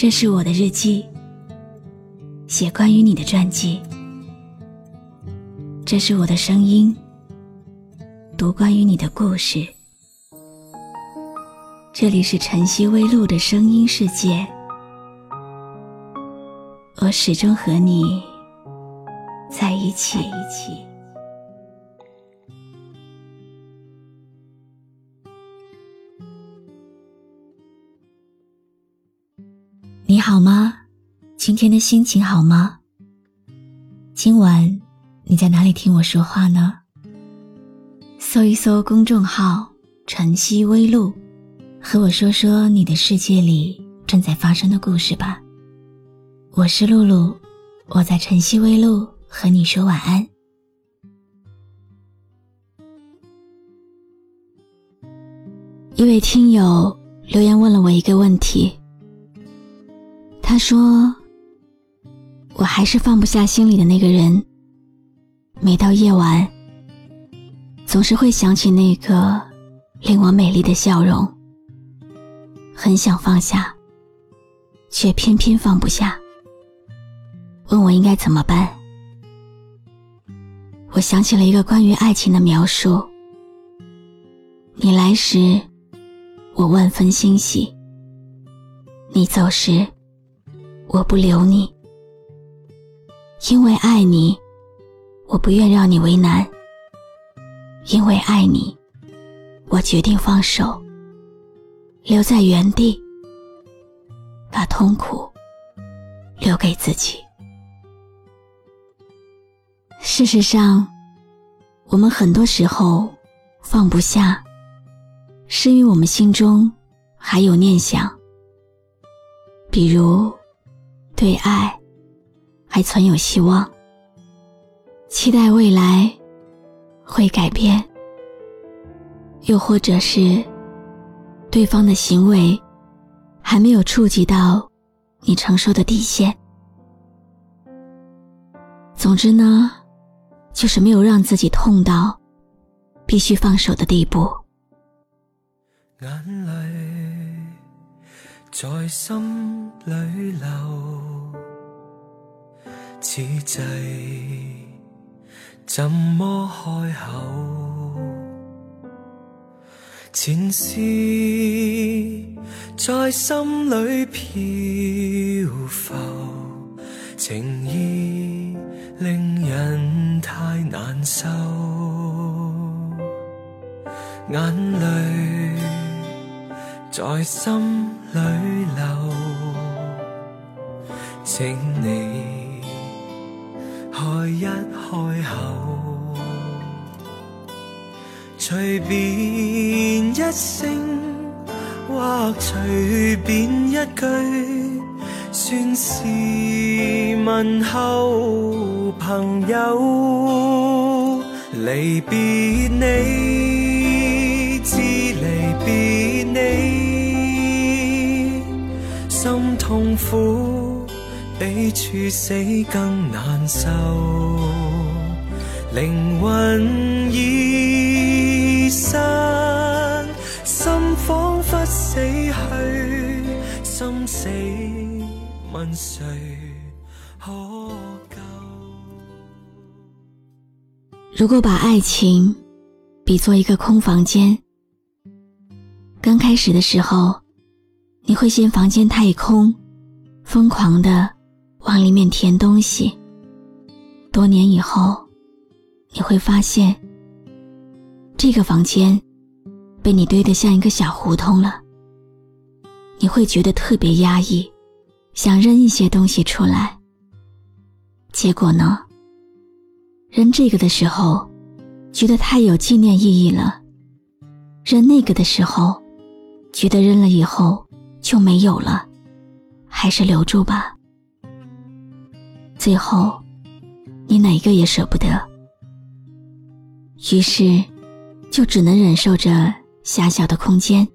这是我的日记，写关于你的传记。这是我的声音，读关于你的故事。这里是晨曦微露的声音世界，我始终和你在一起。你今天的心情好吗？今晚你在哪里听我说话呢？搜一搜公众号“晨曦微露”，和我说说你的世界里正在发生的故事吧。我是露露，我在晨曦微露和你说晚安。一位听友留言问了我一个问题。他说：“我还是放不下心里的那个人。每到夜晚，总是会想起那个令我美丽的笑容。很想放下，却偏偏放不下。问我应该怎么办？我想起了一个关于爱情的描述：你来时，我万分欣喜；你走时。”我不留你，因为爱你，我不愿让你为难。因为爱你，我决定放手，留在原地，把痛苦留给自己。事实上，我们很多时候放不下，是因为我们心中还有念想，比如。对爱还存有希望，期待未来会改变，又或者是对方的行为还没有触及到你承受的底线。总之呢，就是没有让自己痛到必须放手的地步。眼泪在心里流。此际怎么开口？前事在心里漂浮，情意令人太难受，眼泪在心里流，请你。开一开口，随便一声或随便一句，算是问候朋友。离别你，知离别你，心痛苦。比处死更难受，灵魂已散，心仿佛死去，心死问谁可救？如果把爱情比作一个空房间，刚开始的时候，你会嫌房间太空，疯狂的。往里面填东西。多年以后，你会发现，这个房间被你堆得像一个小胡同了。你会觉得特别压抑，想扔一些东西出来。结果呢？扔这个的时候，觉得太有纪念意义了；扔那个的时候，觉得扔了以后就没有了。还是留住吧。最后，你哪一个也舍不得，于是，就只能忍受着狭小的空间，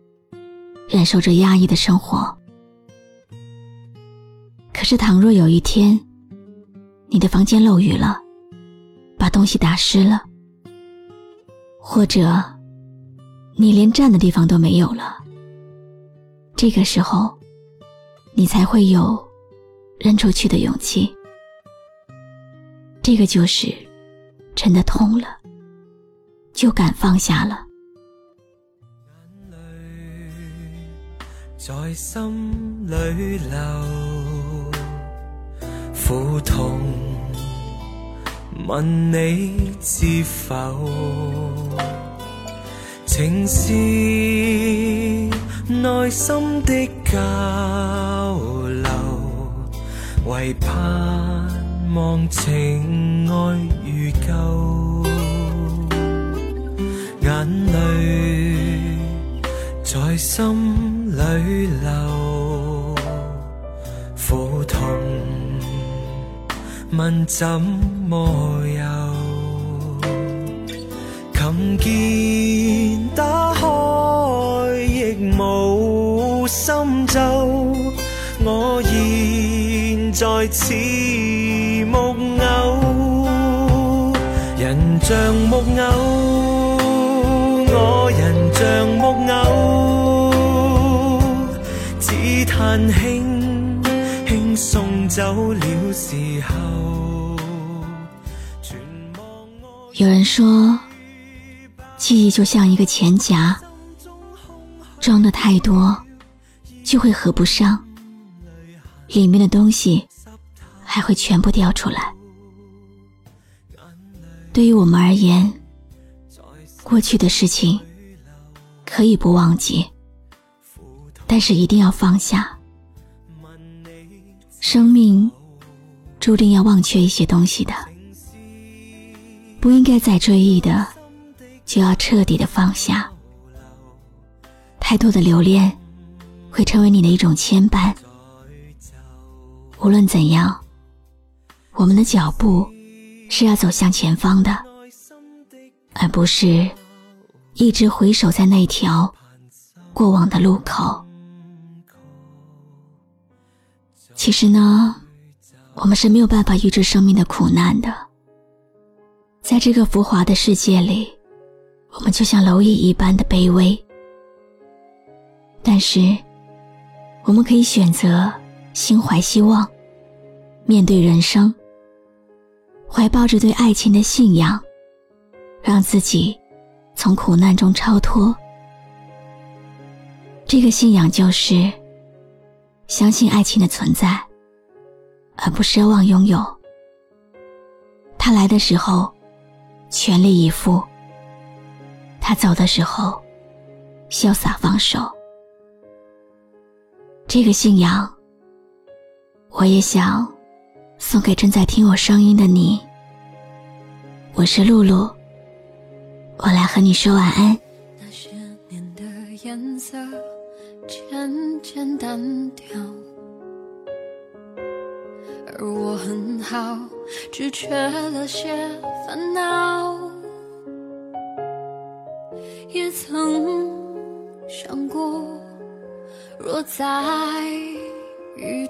忍受着压抑的生活。可是，倘若有一天，你的房间漏雨了，把东西打湿了，或者你连站的地方都没有了，这个时候，你才会有扔出去的勇气。这个就是真的痛了，就敢放下了。眼泪在心里流，苦痛问你知否？情是内心的交流，唯盼望情爱如旧，眼泪在心。里流苦痛，问怎么有？琴键打开亦无心奏，我现在似木偶，人像木偶，我人像木偶。有人说，记忆就像一个钱夹，装的太多就会合不上，里面的东西还会全部掉出来。对于我们而言，过去的事情可以不忘记，但是一定要放下。生命注定要忘却一些东西的，不应该再追忆的，就要彻底的放下。太多的留恋会成为你的一种牵绊。无论怎样，我们的脚步是要走向前方的，而不是一直回首在那条过往的路口。其实呢，我们是没有办法预知生命的苦难的。在这个浮华的世界里，我们就像蝼蚁一般的卑微。但是，我们可以选择心怀希望，面对人生，怀抱着对爱情的信仰，让自己从苦难中超脱。这个信仰就是。相信爱情的存在，而不奢望拥有。他来的时候，全力以赴；他走的时候，潇洒放手。这个信仰，我也想送给正在听我声音的你。我是露露，我来和你说晚安。那些年的颜色。渐渐单调，而我很好，只缺了些烦恼。也曾想过，若再遇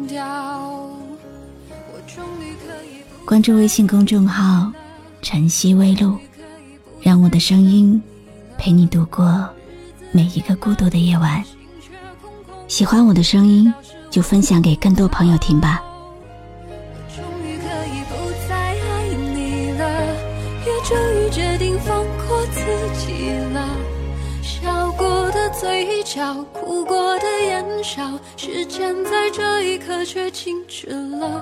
关注微信公众号。晨曦微露，让我的声音陪你度过每一个孤独的夜晚。喜欢我的声音，就分享给更多朋友听吧。我终于可以不再爱你了，也终于决定放过自己了。笑过的嘴角，哭过的眼梢，时间在这一刻却静止了。